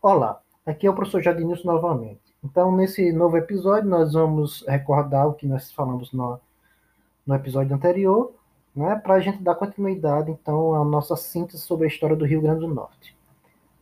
Olá, aqui é o professor Jadinilson novamente. Então, nesse novo episódio, nós vamos recordar o que nós falamos no, no episódio anterior, né, para a gente dar continuidade, então, à nossa síntese sobre a história do Rio Grande do Norte.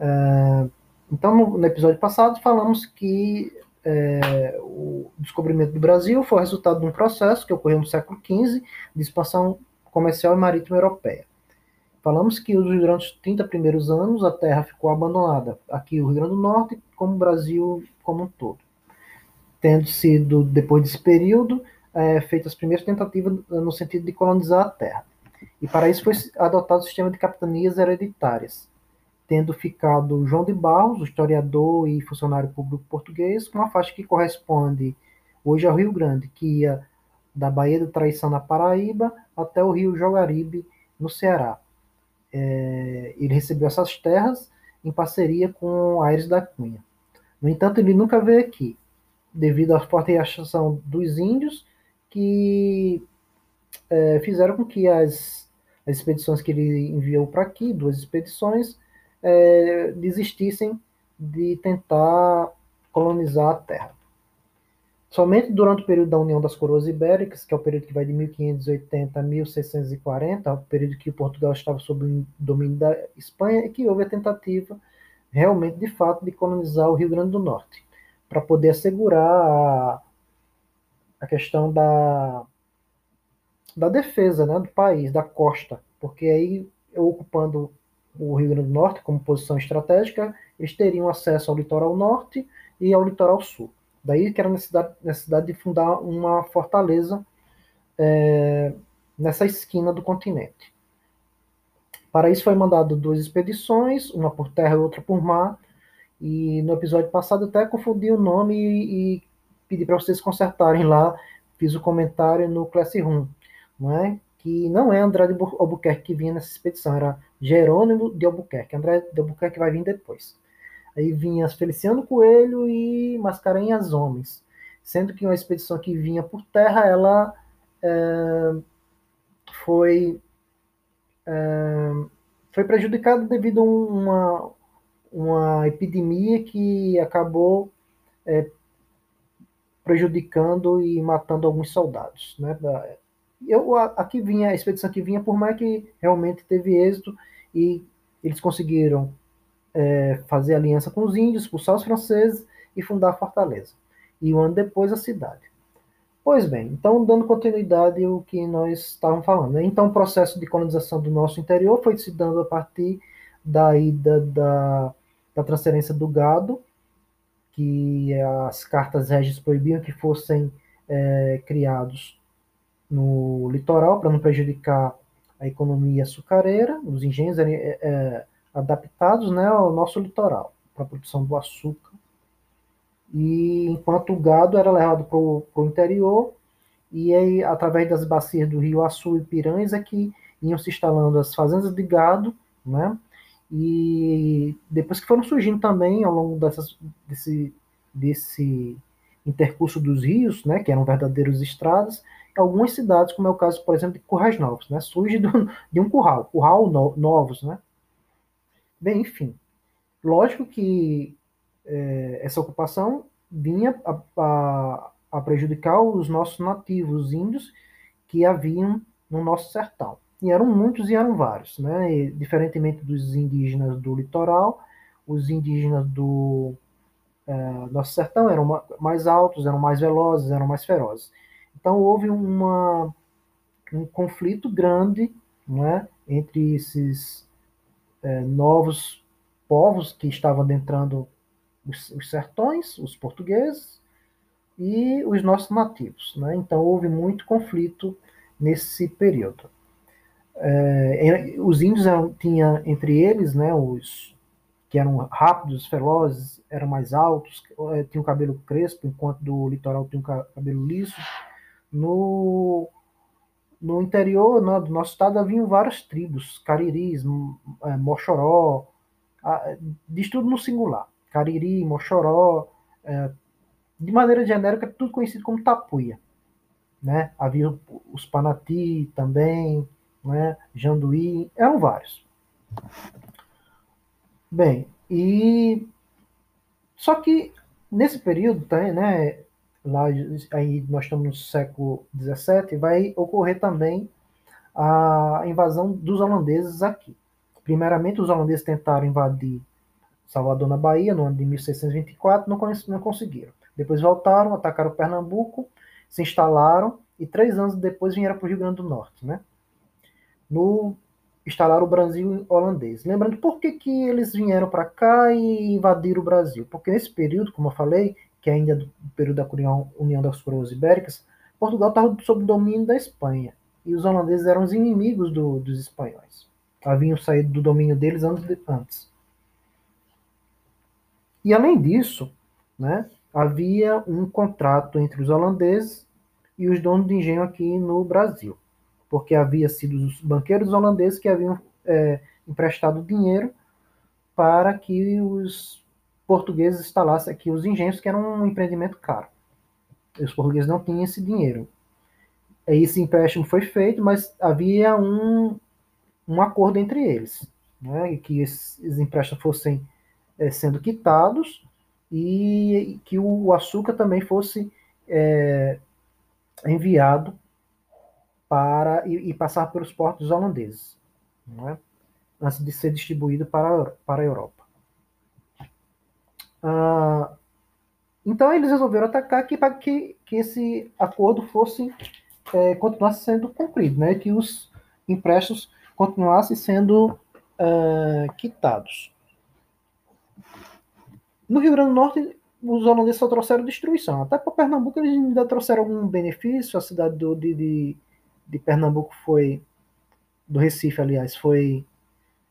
É, então, no, no, episódio passado, falamos que é, o descobrimento do Brasil foi resultado de um processo que ocorreu no século XV de expansão comercial e marítima europeia. Falamos que durante os 30 primeiros anos a terra ficou abandonada, aqui o Rio Grande do Norte, como o Brasil como um todo. Tendo sido, depois desse período, é, feitas as primeiras tentativas no sentido de colonizar a terra. E para isso foi adotado o sistema de capitanias hereditárias, tendo ficado João de Barros, historiador e funcionário público português, com uma faixa que corresponde hoje ao Rio Grande, que ia da Baía da Traição na Paraíba até o Rio Jogaribe, no Ceará é, ele recebeu essas terras em parceria com Aires da Cunha. No entanto, ele nunca veio aqui, devido à forte reação dos índios, que é, fizeram com que as, as, expedições que ele enviou para aqui, duas expedições, é, desistissem de tentar colonizar a terra. Somente durante o período da União das Coroas Ibéricas, que é o período que vai de 1580 a 1640, o período que Portugal estava sob o domínio da Espanha, é que houve a tentativa, realmente, de fato, de colonizar o Rio Grande do Norte, para poder assegurar a, a questão da, da defesa né, do país, da costa, porque aí, ocupando o Rio Grande do Norte como posição estratégica, eles teriam acesso ao litoral norte e ao litoral sul. Daí que era a necessidade, necessidade de fundar uma fortaleza é, nessa esquina do continente. Para isso foi mandado duas expedições, uma por terra e outra por mar. E no episódio passado até confundi o nome e, e pedi para vocês consertarem lá. Fiz o comentário no Classroom, não é? que não é André de Albuquerque que vinha nessa expedição, era Jerônimo de Albuquerque. André de Albuquerque vai vir depois. Aí vinha Feliciano Coelho e Mascarenhas Homens. Sendo que uma expedição que vinha por terra, ela é, foi, é, foi prejudicada devido a uma, uma epidemia que acabou é, prejudicando e matando alguns soldados. Né? Eu, aqui vinha, a expedição que vinha, por mais que realmente teve êxito e eles conseguiram é, fazer aliança com os índios, expulsar os franceses e fundar a fortaleza. E um ano depois a cidade. Pois bem, então dando continuidade ao que nós estávamos falando. Né? Então o processo de colonização do nosso interior foi se dando a partir da ida da, da transferência do gado, que as cartas régias proibiam que fossem é, criados no litoral para não prejudicar a economia açucareira, os engenhos é, é, adaptados né, ao nosso litoral, para a produção do açúcar. E enquanto o gado era levado para o interior, e aí, através das bacias do rio Açu e Piranhas, é que iam se instalando as fazendas de gado, né? E depois que foram surgindo também, ao longo dessas, desse, desse intercurso dos rios, né, que eram verdadeiros estradas, algumas cidades, como é o caso, por exemplo, de Currais Novos, né, surge do, de um curral, curral no, novos, né, Bem, enfim, lógico que é, essa ocupação vinha a, a, a, prejudicar os nossos nativos índios que haviam no nosso sertão. E eram muitos e eram vários, né? E, diferentemente dos indígenas do litoral, os indígenas do é, nosso sertão eram mais altos, eram mais velozes, eram mais ferozes. Então houve uma, um conflito grande né, entre esses é, novos povos que estavam adentrando os, os, sertões, os portugueses e os nossos nativos. Né? Então houve muito conflito nesse período. É, os índios eram, tinha entre eles, né, os que eram rápidos, velozes, eram mais altos, é, tinham cabelo crespo, enquanto do litoral tinha um cabelo liso. No no interior no, do nosso estado haviam várias tribos, cariris, é, moxoró, diz tudo no singular, cariri, moxoró, é, de maneira genérica, tudo conhecido como tapuia. Né? Havia os panati também, né? janduí, eram vários. Bem, e Só que nesse período, tá, né, lá aí nós estamos no século XVII, vai ocorrer também a invasão dos holandeses aqui. Primeiramente, os holandeses tentaram invadir Salvador na Bahia no ano de 1624, não, conseguiram. Depois voltaram, atacaram Pernambuco, se instalaram e três anos depois vieram para o Rio Grande do Norte, né? No instalaram o Brasil holandês. Lembrando por que, que eles vieram para cá e invadiram o Brasil? Porque nesse período, como eu falei, que ainda é do período da União, das Coroas Ibéricas, Portugal estava sob domínio da Espanha e os holandeses eram os inimigos do, dos espanhóis. Haviam saído do domínio deles anos de, antes. E além disso, né, havia um contrato entre os holandeses e os donos de engenho aqui no Brasil, porque havia sido os banqueiros holandeses que haviam é, emprestado dinheiro para que os portugueses instalassem aqui os engenhos, que era um empreendimento caro. Os portugueses não tinham esse dinheiro. Esse empréstimo foi feito, mas havia um, um acordo entre eles, né, que esses empréstimos fossem é, sendo quitados e que o açúcar também fosse é, enviado para e, e, passar pelos portos holandeses, né, antes de ser distribuído para, para a Europa. Ah, então eles resolveram atacar aqui para que, que esse acordo fosse é, continuasse sendo cumprido, né, que os empréstimos continuassem sendo é, quitados. No Rio Grande do Norte, os holandeses só trouxeram destruição. Até para Pernambuco eles ainda trouxeram algum benefício. A cidade do, de, de, de, Pernambuco foi, do Recife, aliás, foi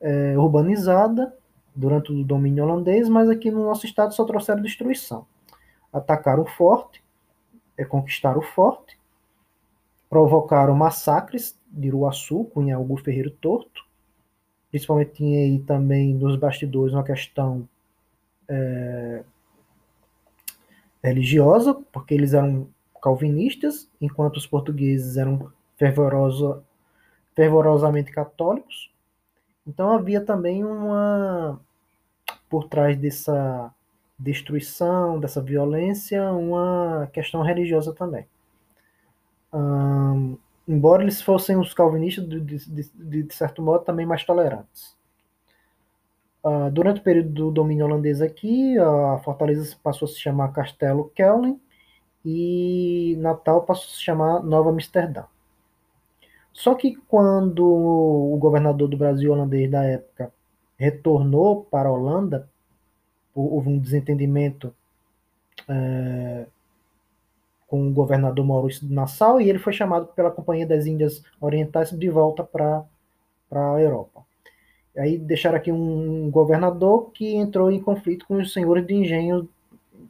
é, urbanizada durante o domínio holandês, mas aqui no nosso estado só trouxeram destruição. Atacaram o forte, é, conquistaram o forte, provocaram massacres de Iruaçu, Cunha Augusto Ferreiro Torto, principalmente tinha aí também nos bastidores uma questão é, religiosa, porque eles eram calvinistas, enquanto os portugueses eram fervorosa, fervorosamente católicos. Então havia também uma, por trás dessa destruição, dessa violência, uma questão religiosa também. Embora eles fossem os calvinistas, de, de, de, de certo modo, também mais tolerantes. Uh, durante o período do domínio holandês aqui, a fortaleza passou a se chamar Castelo Kellen e Natal passou a se chamar Nova Amsterdã. Só que quando o governador do Brasil holandês da época retornou para a Holanda, houve um desentendimento é, com o governador Maurício de Nassau e ele foi chamado pela Companhia das Índias Orientais de volta para a Europa. Aí deixaram aqui um governador que entrou em conflito com os senhores de engenho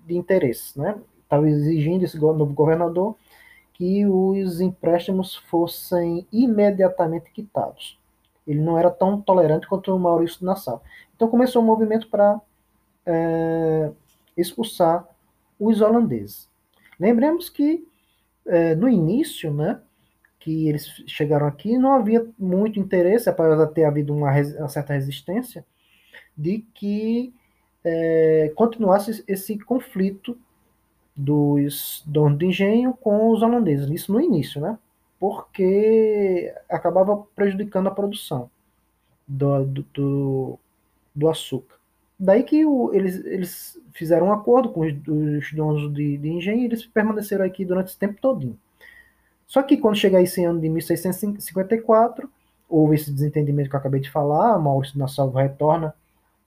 de interesse, né? Estava exigindo esse novo governador que os empréstimos fossem imediatamente quitados. Ele não era tão tolerante quanto o Maurício Nassau. Então começou um movimento para é, expulsar os holandeses. Lembremos que é, no início, né, que eles chegaram aqui, não havia muito interesse, apesar de ter havido uma, uma certa resistência, de que é, continuasse esse conflito dos donos de engenho com os holandeses, isso no início, né? Porque acabava prejudicando a produção do, do, do açúcar. Daí que o, eles, eles fizeram um acordo com os, os donos de, de engenho e eles permaneceram aqui durante esse tempo todinho. Só que quando chega esse ano de 1654, houve esse desentendimento que eu acabei de falar, Maurício Nassau retorna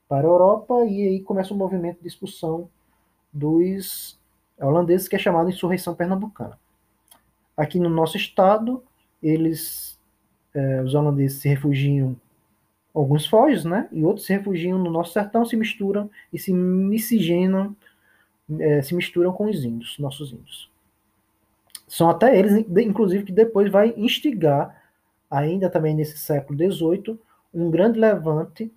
para a Europa e aí começa um movimento de expulsão dos holandeses que é chamado insurreição pernambucana. Aqui no nosso estado, eles, é, os holandeses se refugiam, alguns fogem, né? E outros se refugiam no nosso sertão, se misturam e se miscigenam, é, se misturam com os índios, nossos índios. São até eles, inclusive, que depois vai instigar, ainda também nesse século XVIII, um grande levante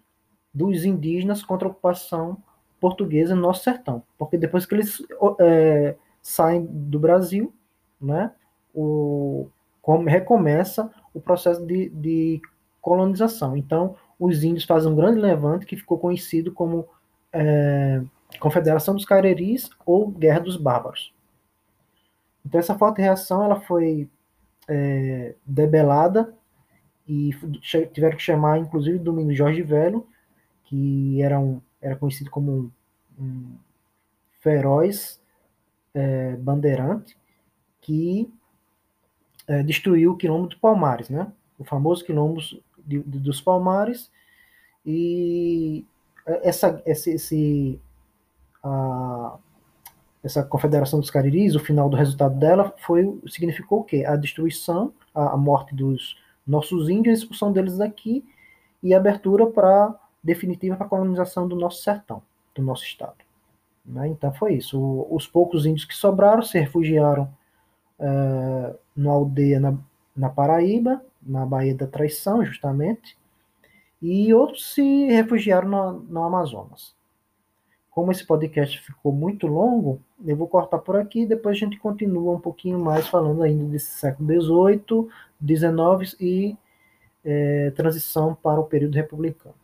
dos indígenas contra a ocupação portuguesa no nosso sertão. Porque depois que eles é, saem do Brasil, né, o, recomeça o processo de, de, colonização. Então, os índios fazem um grande levante que ficou conhecido como é, Confederação dos Careris ou Guerra dos Bárbaros. Então essa forte reação ela foi é, debelada e tiveram que chamar inclusive Domingos Jorge Velho, que era, um, era conhecido como um, um feroz é, bandeirante, que é, destruiu o quilombo de Palmares, né? o famoso quilombo de, de, dos Palmares, e essa, esse, esse a, essa confederação dos Cariris, o final do resultado dela foi significou o quê? A destruição, a, a morte dos nossos índios, a expulsão deles daqui e a abertura para definitiva para a colonização do nosso sertão, do nosso estado. Né? Então foi isso. O, os poucos índios que sobraram se refugiaram é, numa aldeia na, na Paraíba, na Baía da Traição, justamente, e outros se refugiaram no, Amazonas. Como esse podcast ficou muito longo, eu vou cortar por aqui e depois a gente continua um pouquinho mais falando ainda desse século XVIII, XIX e é, transição para o período republicano.